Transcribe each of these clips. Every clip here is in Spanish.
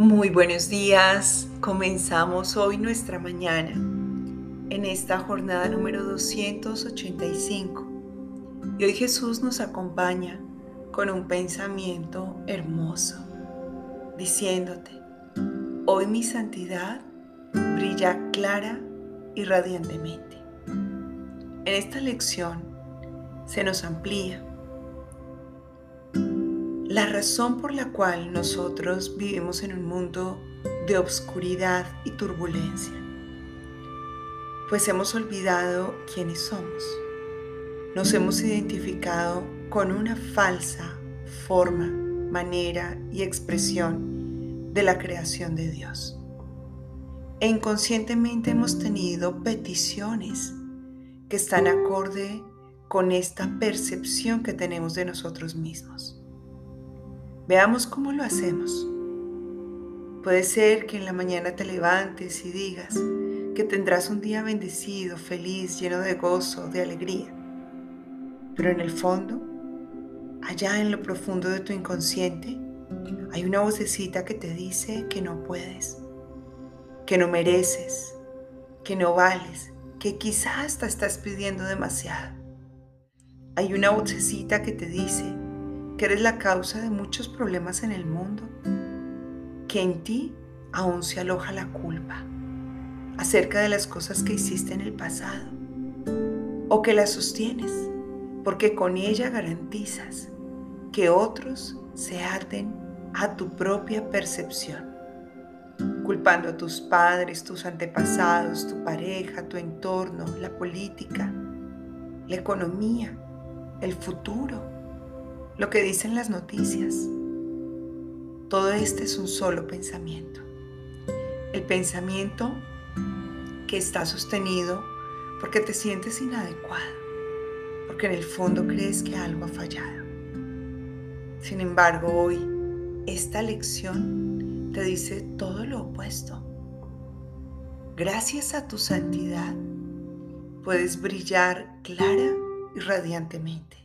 Muy buenos días. Comenzamos hoy nuestra mañana en esta jornada número 285. Y hoy Jesús nos acompaña con un pensamiento hermoso, diciéndote, hoy mi santidad brilla clara y radiantemente. En esta lección se nos amplía la razón por la cual nosotros vivimos en un mundo de obscuridad y turbulencia, pues hemos olvidado quiénes somos. Nos hemos identificado con una falsa forma, manera y expresión de la creación de Dios. E inconscientemente hemos tenido peticiones que están acorde con esta percepción que tenemos de nosotros mismos. Veamos cómo lo hacemos. Puede ser que en la mañana te levantes y digas que tendrás un día bendecido, feliz, lleno de gozo, de alegría. Pero en el fondo, allá en lo profundo de tu inconsciente, hay una vocecita que te dice que no puedes, que no mereces, que no vales, que quizás hasta estás pidiendo demasiado. Hay una vocecita que te dice que eres la causa de muchos problemas en el mundo, que en ti aún se aloja la culpa acerca de las cosas que hiciste en el pasado o que las sostienes, porque con ella garantizas que otros se arden a tu propia percepción, culpando a tus padres, tus antepasados, tu pareja, tu entorno, la política, la economía, el futuro lo que dicen las noticias. Todo este es un solo pensamiento. El pensamiento que está sostenido porque te sientes inadecuado, porque en el fondo crees que algo ha fallado. Sin embargo, hoy esta lección te dice todo lo opuesto. Gracias a tu santidad puedes brillar clara y radiantemente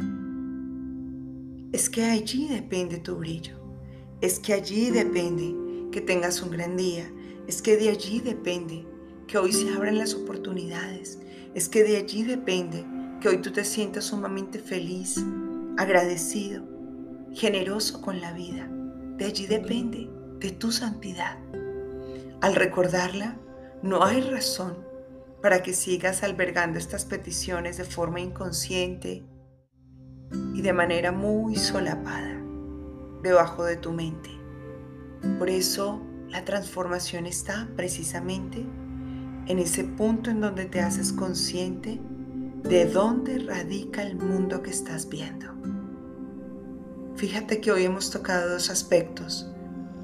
es que allí depende tu brillo. Es que allí depende que tengas un gran día. Es que de allí depende que hoy se abran las oportunidades. Es que de allí depende que hoy tú te sientas sumamente feliz, agradecido, generoso con la vida. De allí depende de tu santidad. Al recordarla, no hay razón para que sigas albergando estas peticiones de forma inconsciente, y de manera muy solapada debajo de tu mente. Por eso la transformación está precisamente en ese punto en donde te haces consciente de dónde radica el mundo que estás viendo. Fíjate que hoy hemos tocado dos aspectos,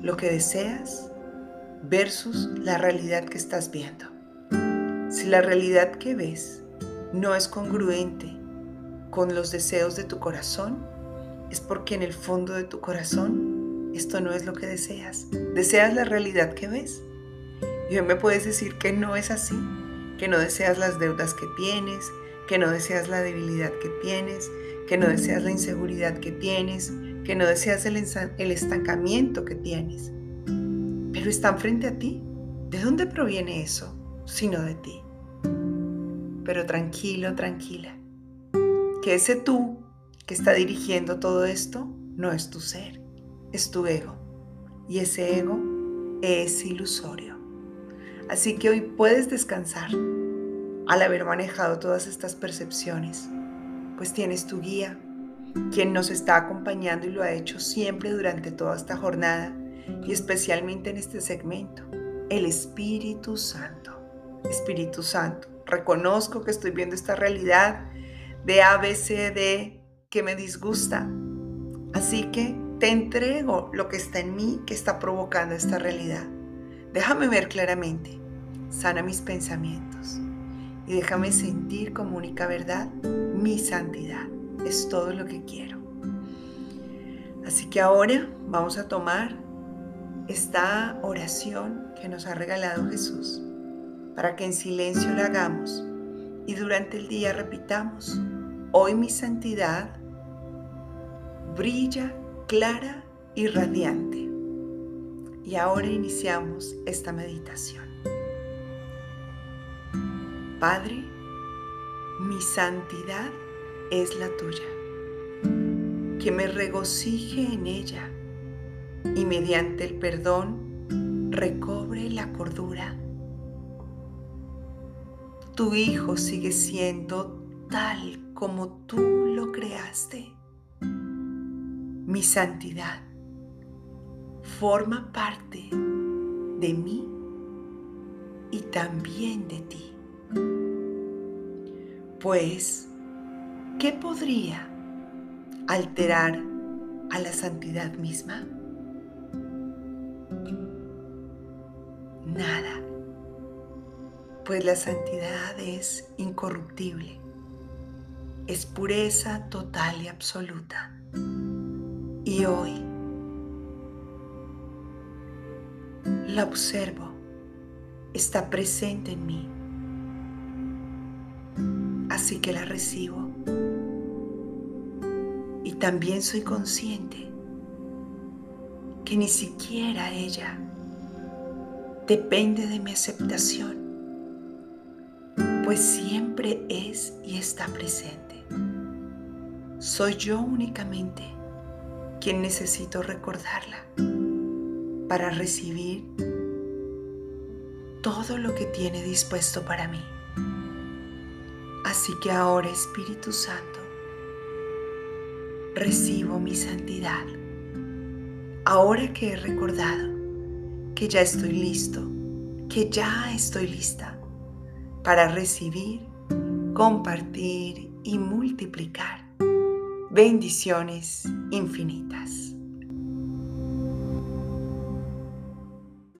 lo que deseas versus la realidad que estás viendo. Si la realidad que ves no es congruente con los deseos de tu corazón, es porque en el fondo de tu corazón esto no es lo que deseas. Deseas la realidad que ves. Y hoy me puedes decir que no es así, que no deseas las deudas que tienes, que no deseas la debilidad que tienes, que no deseas la inseguridad que tienes, que no deseas el, estancamiento que tienes. Pero están frente a ti. ¿De dónde proviene eso? Sino de ti. Pero tranquilo, tranquila que ese tú que está dirigiendo todo esto no es tu ser, es tu ego. Y ese ego es ilusorio. Así que hoy puedes descansar al haber manejado todas estas percepciones, pues tienes tu guía, quien nos está acompañando y lo ha hecho siempre durante toda esta jornada y especialmente en este segmento, el Espíritu Santo. Espíritu Santo, reconozco que estoy viendo esta realidad de ABCD que me disgusta. Así que te entrego lo que está en mí que está provocando esta realidad. Déjame ver claramente, sana mis pensamientos y déjame sentir como única verdad mi santidad. Es todo lo que quiero. Así que ahora vamos a tomar esta oración que nos ha regalado Jesús para que en silencio la hagamos y durante el día repitamos, hoy mi santidad brilla clara y radiante. Y ahora iniciamos esta meditación. Padre, mi santidad es la tuya, que me regocije en ella y mediante el perdón recobre la cordura. Tu Hijo sigue siendo tal como tú lo creaste. Mi santidad forma parte de mí y también de ti. Pues, ¿qué podría alterar a la santidad misma? Nada, pues la santidad es incorruptible, es pureza total y absoluta. Y hoy la observo, está presente en mí. Así que la recibo. Y también soy consciente que ni siquiera ella depende de mi aceptación, pues siempre es y está presente. Soy yo únicamente quien necesito recordarla para recibir todo lo que tiene dispuesto para mí. Así que ahora, Espíritu Santo, recibo mi santidad. Ahora que he recordado que ya estoy listo, que ya estoy lista para recibir, compartir y multiplicar bendiciones infinitas.